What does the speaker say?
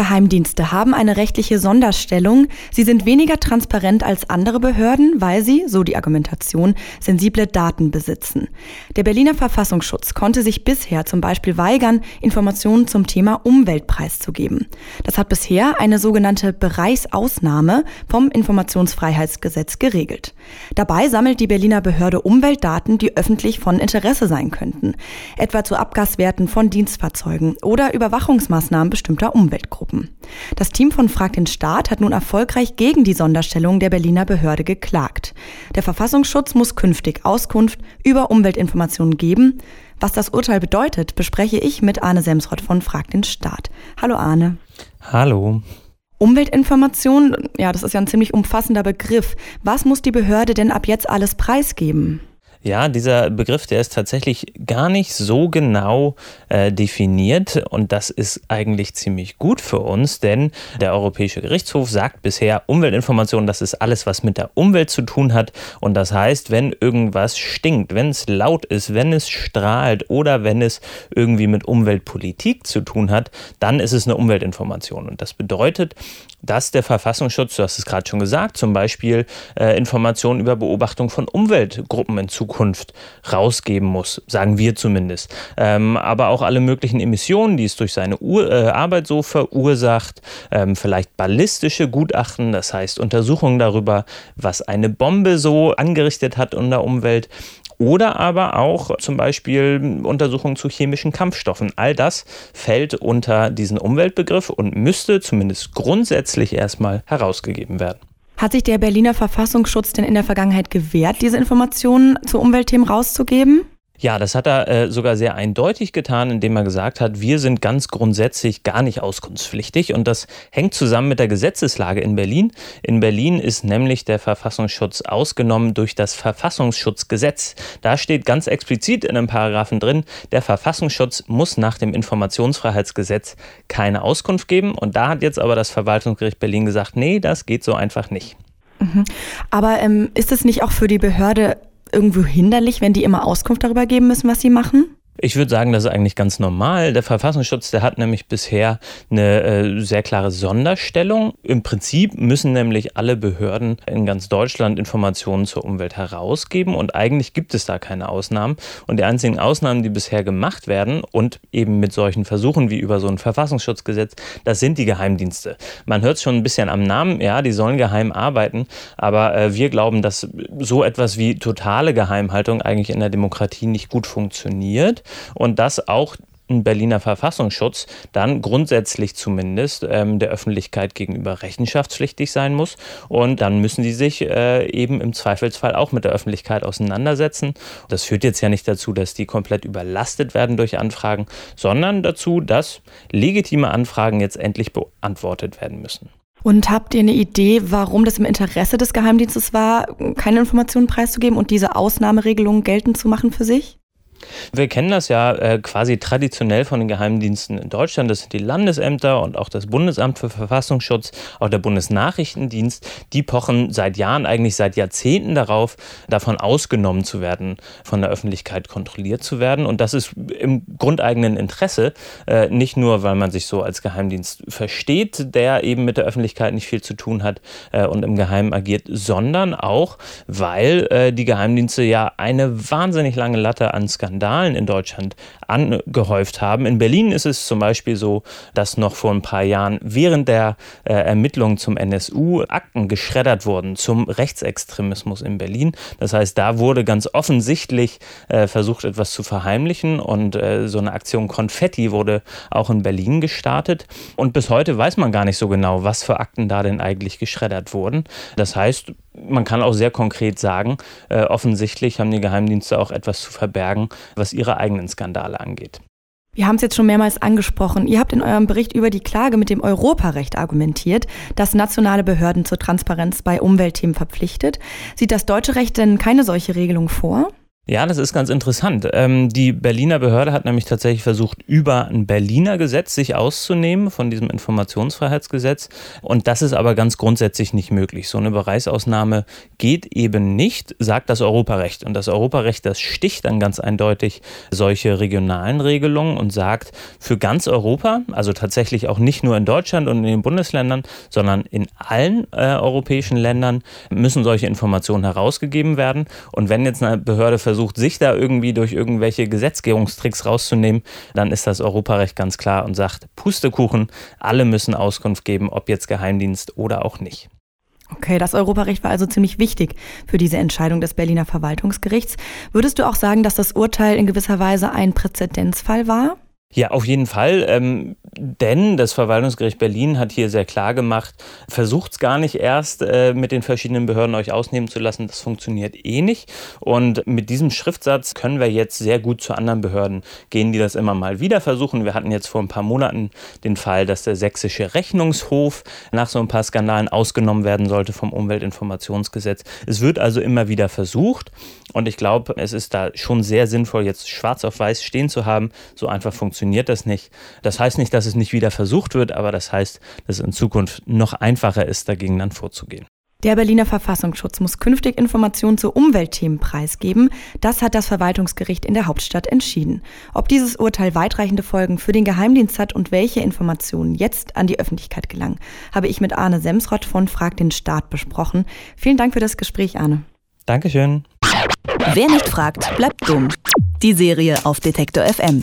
Geheimdienste haben eine rechtliche Sonderstellung. Sie sind weniger transparent als andere Behörden, weil sie, so die Argumentation, sensible Daten besitzen. Der Berliner Verfassungsschutz konnte sich bisher zum Beispiel weigern, Informationen zum Thema Umwelt preiszugeben. Das hat bisher eine sogenannte Bereichsausnahme vom Informationsfreiheitsgesetz geregelt. Dabei sammelt die Berliner Behörde Umweltdaten, die öffentlich von Interesse sein könnten, etwa zu Abgaswerten von Dienstfahrzeugen oder Überwachungsmaßnahmen bestimmter Umweltgruppen. Gruppen. Das Team von Frag den Staat hat nun erfolgreich gegen die Sonderstellung der Berliner Behörde geklagt. Der Verfassungsschutz muss künftig Auskunft über Umweltinformationen geben. Was das Urteil bedeutet, bespreche ich mit Arne Semsrott von Frag den Staat. Hallo Arne. Hallo. Umweltinformation, ja, das ist ja ein ziemlich umfassender Begriff. Was muss die Behörde denn ab jetzt alles preisgeben? Ja, dieser Begriff, der ist tatsächlich gar nicht so genau äh, definiert und das ist eigentlich ziemlich gut für uns, denn der Europäische Gerichtshof sagt bisher, Umweltinformation, das ist alles, was mit der Umwelt zu tun hat und das heißt, wenn irgendwas stinkt, wenn es laut ist, wenn es strahlt oder wenn es irgendwie mit Umweltpolitik zu tun hat, dann ist es eine Umweltinformation und das bedeutet, dass der Verfassungsschutz, du hast es gerade schon gesagt, zum Beispiel äh, Informationen über Beobachtung von Umweltgruppen in Zukunft rausgeben muss, sagen wir zumindest. Ähm, aber auch alle möglichen Emissionen, die es durch seine Ur äh, Arbeit so verursacht, ähm, vielleicht ballistische Gutachten, das heißt Untersuchungen darüber, was eine Bombe so angerichtet hat in der Umwelt oder aber auch zum Beispiel Untersuchungen zu chemischen Kampfstoffen. All das fällt unter diesen Umweltbegriff und müsste zumindest grundsätzlich erstmal herausgegeben werden. Hat sich der Berliner Verfassungsschutz denn in der Vergangenheit gewehrt, diese Informationen zu Umweltthemen rauszugeben? Ja, das hat er äh, sogar sehr eindeutig getan, indem er gesagt hat, wir sind ganz grundsätzlich gar nicht auskunftspflichtig. Und das hängt zusammen mit der Gesetzeslage in Berlin. In Berlin ist nämlich der Verfassungsschutz ausgenommen durch das Verfassungsschutzgesetz. Da steht ganz explizit in einem Paragraphen drin, der Verfassungsschutz muss nach dem Informationsfreiheitsgesetz keine Auskunft geben. Und da hat jetzt aber das Verwaltungsgericht Berlin gesagt, nee, das geht so einfach nicht. Mhm. Aber ähm, ist es nicht auch für die Behörde irgendwo hinderlich, wenn die immer Auskunft darüber geben müssen, was sie machen? Ich würde sagen, das ist eigentlich ganz normal. Der Verfassungsschutz, der hat nämlich bisher eine äh, sehr klare Sonderstellung. Im Prinzip müssen nämlich alle Behörden in ganz Deutschland Informationen zur Umwelt herausgeben und eigentlich gibt es da keine Ausnahmen. Und die einzigen Ausnahmen, die bisher gemacht werden und eben mit solchen Versuchen wie über so ein Verfassungsschutzgesetz, das sind die Geheimdienste. Man hört es schon ein bisschen am Namen, ja, die sollen geheim arbeiten, aber äh, wir glauben, dass so etwas wie totale Geheimhaltung eigentlich in der Demokratie nicht gut funktioniert und dass auch ein Berliner Verfassungsschutz dann grundsätzlich zumindest ähm, der Öffentlichkeit gegenüber rechenschaftspflichtig sein muss. Und dann müssen sie sich äh, eben im Zweifelsfall auch mit der Öffentlichkeit auseinandersetzen. Das führt jetzt ja nicht dazu, dass die komplett überlastet werden durch Anfragen, sondern dazu, dass legitime Anfragen jetzt endlich beantwortet werden müssen. Und habt ihr eine Idee, warum das im Interesse des Geheimdienstes war, keine Informationen preiszugeben und diese Ausnahmeregelungen geltend zu machen für sich? Wir kennen das ja äh, quasi traditionell von den Geheimdiensten in Deutschland. Das sind die Landesämter und auch das Bundesamt für Verfassungsschutz, auch der Bundesnachrichtendienst. Die pochen seit Jahren, eigentlich seit Jahrzehnten darauf, davon ausgenommen zu werden, von der Öffentlichkeit kontrolliert zu werden. Und das ist im grundeigenen Interesse, äh, nicht nur, weil man sich so als Geheimdienst versteht, der eben mit der Öffentlichkeit nicht viel zu tun hat äh, und im Geheimen agiert, sondern auch, weil äh, die Geheimdienste ja eine wahnsinnig lange Latte an Skandalen Skandalen in Deutschland angehäuft haben. In Berlin ist es zum Beispiel so, dass noch vor ein paar Jahren während der äh, Ermittlungen zum NSU Akten geschreddert wurden zum Rechtsextremismus in Berlin. Das heißt, da wurde ganz offensichtlich äh, versucht, etwas zu verheimlichen und äh, so eine Aktion Konfetti wurde auch in Berlin gestartet. Und bis heute weiß man gar nicht so genau, was für Akten da denn eigentlich geschreddert wurden. Das heißt, man kann auch sehr konkret sagen, äh, offensichtlich haben die Geheimdienste auch etwas zu verbergen, was ihre eigenen Skandale angeht. Wir haben es jetzt schon mehrmals angesprochen. Ihr habt in eurem Bericht über die Klage mit dem Europarecht argumentiert, das nationale Behörden zur Transparenz bei Umweltthemen verpflichtet. Sieht das deutsche Recht denn keine solche Regelung vor? Ja, das ist ganz interessant. Ähm, die Berliner Behörde hat nämlich tatsächlich versucht, über ein Berliner Gesetz sich auszunehmen von diesem Informationsfreiheitsgesetz. Und das ist aber ganz grundsätzlich nicht möglich. So eine Bereichsausnahme geht eben nicht, sagt das Europarecht. Und das Europarecht, das sticht dann ganz eindeutig solche regionalen Regelungen und sagt, für ganz Europa, also tatsächlich auch nicht nur in Deutschland und in den Bundesländern, sondern in allen äh, europäischen Ländern müssen solche Informationen herausgegeben werden. Und wenn jetzt eine Behörde versucht, versucht, sich da irgendwie durch irgendwelche Gesetzgebungstricks rauszunehmen, dann ist das Europarecht ganz klar und sagt, Pustekuchen, alle müssen Auskunft geben, ob jetzt Geheimdienst oder auch nicht. Okay, das Europarecht war also ziemlich wichtig für diese Entscheidung des Berliner Verwaltungsgerichts. Würdest du auch sagen, dass das Urteil in gewisser Weise ein Präzedenzfall war? Ja, auf jeden Fall. Ähm, denn das Verwaltungsgericht Berlin hat hier sehr klar gemacht, versucht es gar nicht erst äh, mit den verschiedenen Behörden euch ausnehmen zu lassen. Das funktioniert eh nicht. Und mit diesem Schriftsatz können wir jetzt sehr gut zu anderen Behörden gehen, die das immer mal wieder versuchen. Wir hatten jetzt vor ein paar Monaten den Fall, dass der sächsische Rechnungshof nach so ein paar Skandalen ausgenommen werden sollte vom Umweltinformationsgesetz. Es wird also immer wieder versucht. Und ich glaube, es ist da schon sehr sinnvoll, jetzt schwarz auf weiß stehen zu haben. So einfach funktioniert das nicht. Das heißt nicht, dass es nicht wieder versucht wird, aber das heißt, dass es in Zukunft noch einfacher ist, dagegen dann vorzugehen. Der Berliner Verfassungsschutz muss künftig Informationen zu Umweltthemen preisgeben. Das hat das Verwaltungsgericht in der Hauptstadt entschieden. Ob dieses Urteil weitreichende Folgen für den Geheimdienst hat und welche Informationen jetzt an die Öffentlichkeit gelangen, habe ich mit Arne Semsrott von Frag den Staat besprochen. Vielen Dank für das Gespräch, Arne. Dankeschön. Wer nicht fragt, bleibt dumm. Die Serie auf Detektor FM.